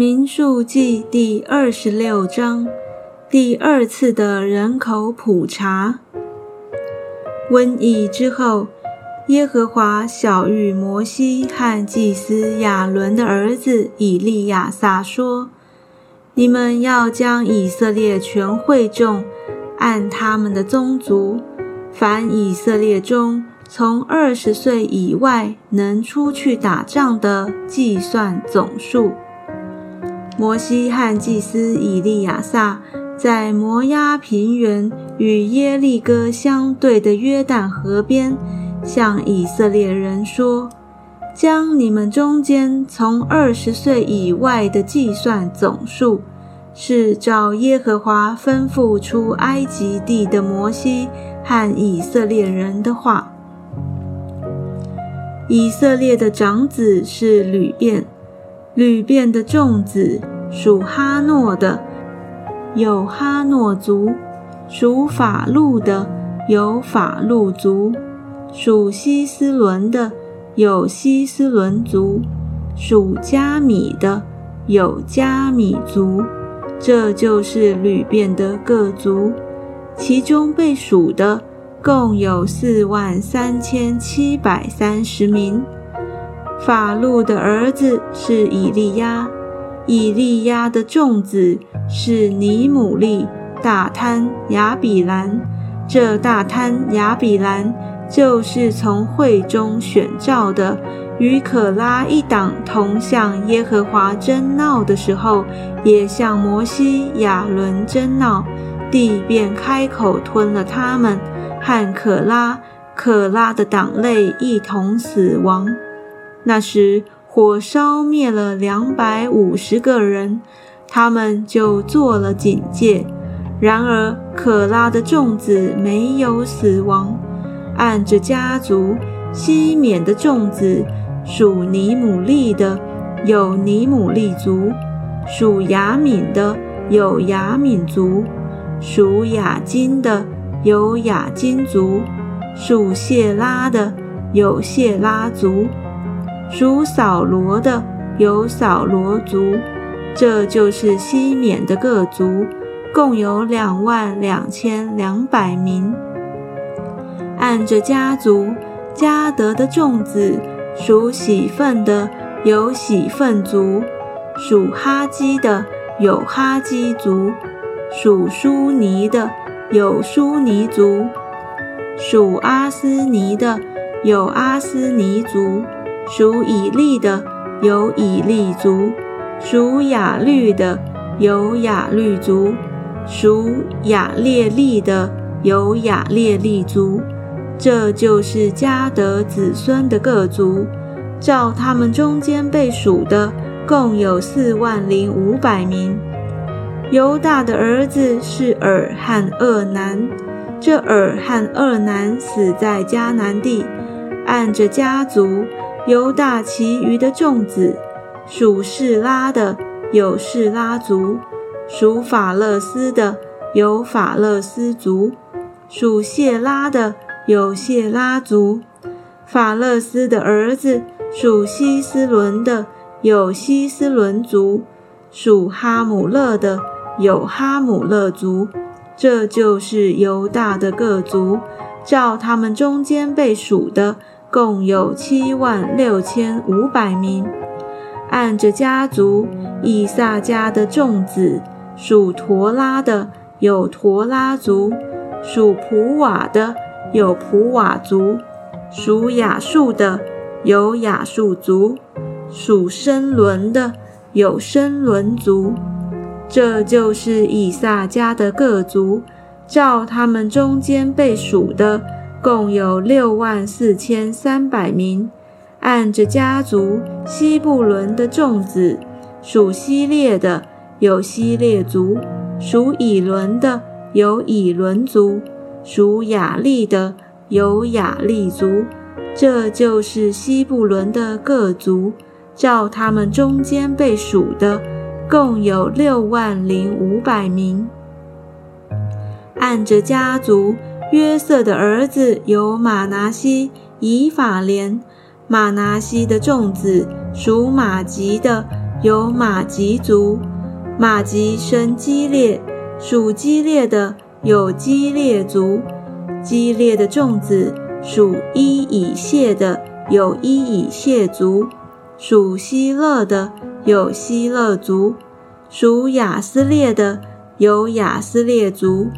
民数记第二十六章，第二次的人口普查。瘟疫之后，耶和华小谕摩西和祭司亚伦的儿子以利亚撒说：“你们要将以色列全会众按他们的宗族，凡以色列中从二十岁以外能出去打仗的，计算总数。”摩西和祭司以利亚撒在摩押平原与耶利哥相对的约旦河边，向以色列人说：“将你们中间从二十岁以外的计算总数，是照耶和华吩咐出埃及地的摩西和以色列人的话。以色列的长子是吕便。”吕便的众子属哈诺的，有哈诺族；属法路的，有法路族；属希斯伦的，有希斯伦族；属加米的，有加米族。这就是吕遍的各族，其中被数的共有四万三千七百三十名。法路的儿子是以利亚，以利亚的众子是尼姆利、大贪、亚比兰。这大贪、亚比兰就是从会中选召的，与可拉一党同向耶和华争闹的时候，也向摩西、亚伦争闹，地便开口吞了他们，和可拉、可拉的党类一同死亡。那时，火烧灭了两百五十个人，他们就做了警戒。然而，可拉的众子没有死亡。按着家族，西缅的众子属尼姆利的，有尼姆利族；属雅敏的，有雅敏族；属雅金的，有雅金族；属谢拉的，有谢拉族。属扫罗的有扫罗族，这就是西缅的各族，共有两万两千两百名。按着家族，加德的众子属喜份的有喜份族，属哈基的有哈基族，属舒尼的有舒尼族，属阿斯尼的有阿斯尼族。属以利的有以利族，属雅律的有雅律族，属雅列利的有雅列利族。这就是迦得子孙的各族，照他们中间被数的，共有四万零五百名。犹大的儿子是尔和厄南，这尔和厄南死在迦南地，按着家族。犹大其余的众子，属士拉的有士拉族，属法勒斯的有法勒斯族，属谢拉的有谢拉族。法勒斯的儿子属希斯伦的有希斯伦族，属哈姆勒的有哈姆勒族。这就是犹大的各族，照他们中间被数的。共有七万六千五百名。按着家族，以撒家的众子属陀拉的有陀拉族，属普瓦的有普瓦族，属亚述的有亚述族，属申伦的有申伦族。这就是以撒家的各族，照他们中间被数的。共有六万四千三百名。按着家族，西布伦的众子属西列的有西列族，属以伦的有以伦族，属雅利的有雅利族。这就是西布伦的各族，照他们中间被数的，共有六万零五百名。按着家族。约瑟的儿子有马拿西、以法莲。马拿西的众子属马吉的有马吉族；马吉生基列，属基列的有基列族；基列的众子属伊以谢的有伊以谢族；属希勒的有希勒族；属雅斯列的有雅斯列族；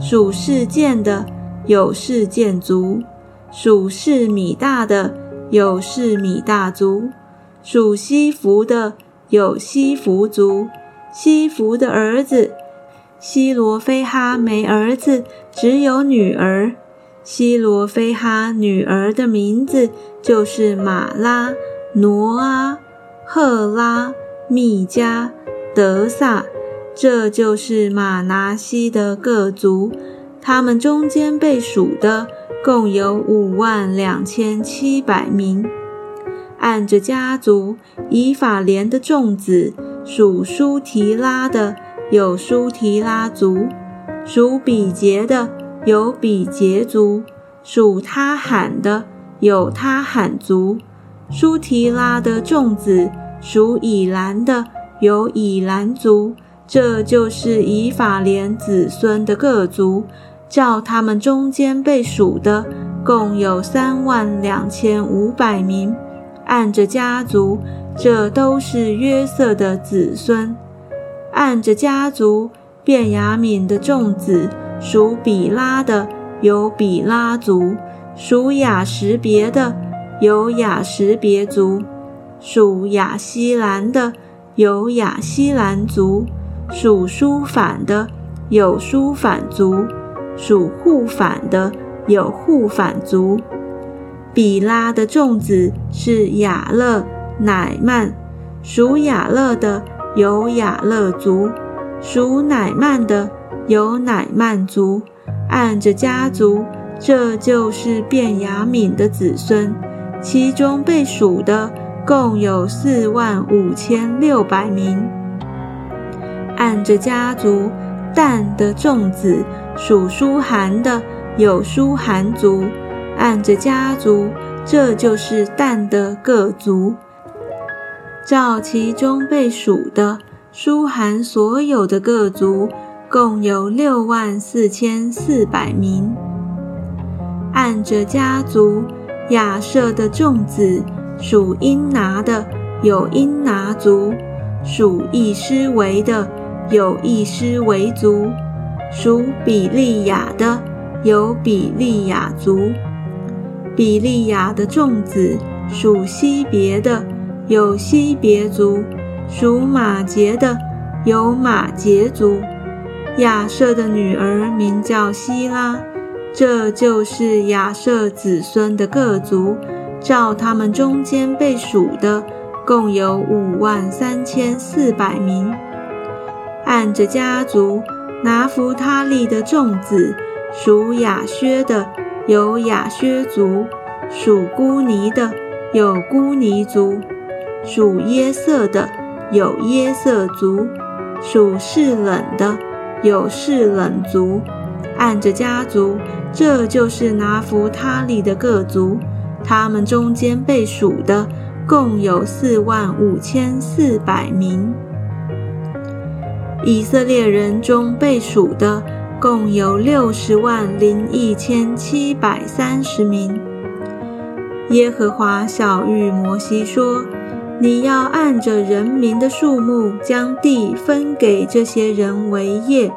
属事件的有事件族；属士米大的有士米大族；属西弗的。有西弗族，西弗的儿子希罗非哈没儿子，只有女儿。希罗非哈女儿的名字就是马拉、挪阿、赫拉、密加、德萨，这就是马拿西的各族。他们中间被数的共有五万两千七百名。按着家族，以法莲的众子属舒提拉的有舒提拉族，属比杰的有比杰族，属他罕的有他罕族。舒提拉的众子属以兰的有以兰族。这就是以法莲子孙的各族，照他们中间被数的，共有三万两千五百名。按着家族，这都是约瑟的子孙。按着家族，便雅敏的众子属比拉的有比拉族，属雅什别的有雅什别族，属雅西兰的有雅西兰族，属舒反的有舒反族，属护反的有护反族。比拉的众子是雅勒、乃曼，属雅勒的有雅勒族，属乃曼的有乃曼族。按着家族，这就是便雅敏的子孙，其中被数的共有四万五千六百名。按着家族，但的众子属舒寒的有舒寒族。按着家族，这就是但的各族。照其中被数的，书含所有的各族，共有六万四千四百名。按着家族，亚瑟的众子属英拿的有英拿族，属易师维的有易师维族，属比利亚的有比利亚族。比利亚的众子属西别的有西别族，属马杰的有马杰族。亚瑟的女儿名叫希拉，这就是亚瑟子孙的各族。照他们中间被数的，共有五万三千四百名。按着家族，拿弗他利的众子属亚薛的。有亚薛族，属孤尼的有孤尼族，属耶色的有耶色族，属士冷的有士冷族。按着家族，这就是拿弗他利的各族，他们中间被数的共有四万五千四百名。以色列人中被数的。共有六十万零一千七百三十名。耶和华小谕摩西说：“你要按着人民的数目，将地分给这些人为业。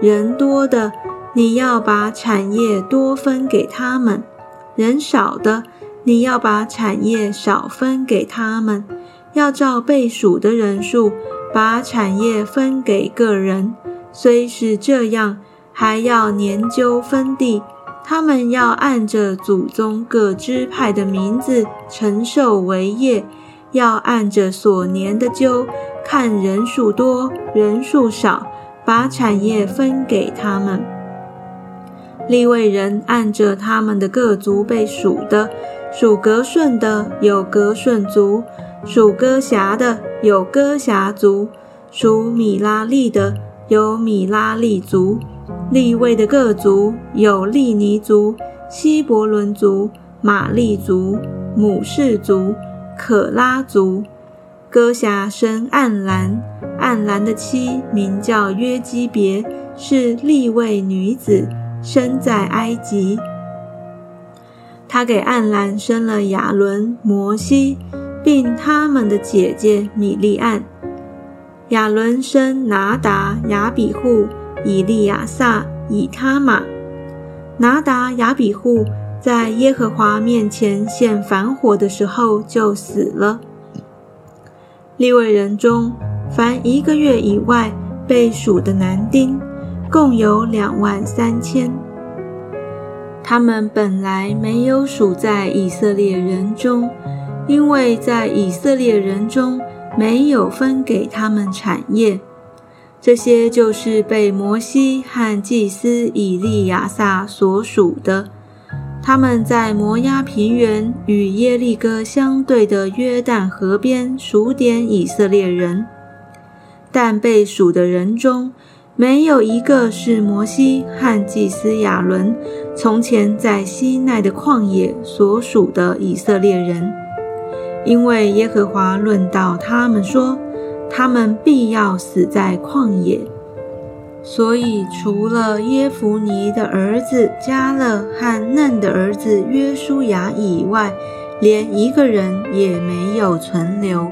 人多的，你要把产业多分给他们；人少的，你要把产业少分给他们。要照被数的人数，把产业分给个人。虽是这样。”还要研究分地，他们要按着祖宗各支派的名字承受为业，要按着所年的究，看人数多人数少，把产业分给他们。立位人按着他们的各族被数的，属格顺的有格顺族，属哥辖的有哥辖族，属米拉利的有米拉利族。立位的各族有利尼族、希伯伦族、玛利族、母氏族、可拉族。歌辖生暗兰，暗兰的妻名叫约基别，是利位女子，生在埃及。他给暗兰生了亚伦、摩西，并他们的姐姐米利暗。亚伦生拿达、亚比户、以利亚撒、以他玛。拿达、亚比户在耶和华面前献反火的时候就死了。利未人中，凡一个月以外被数的男丁，共有两万三千。他们本来没有数在以色列人中，因为在以色列人中没有分给他们产业。这些就是被摩西和祭司以利亚撒所属的。他们在摩押平原与耶利哥相对的约旦河边数点以色列人，但被数的人中没有一个是摩西和祭司亚伦从前在西奈的旷野所属的以色列人，因为耶和华论到他们说，他们必要死在旷野。所以，除了耶弗尼的儿子加勒和嫩的儿子约书亚以外，连一个人也没有存留。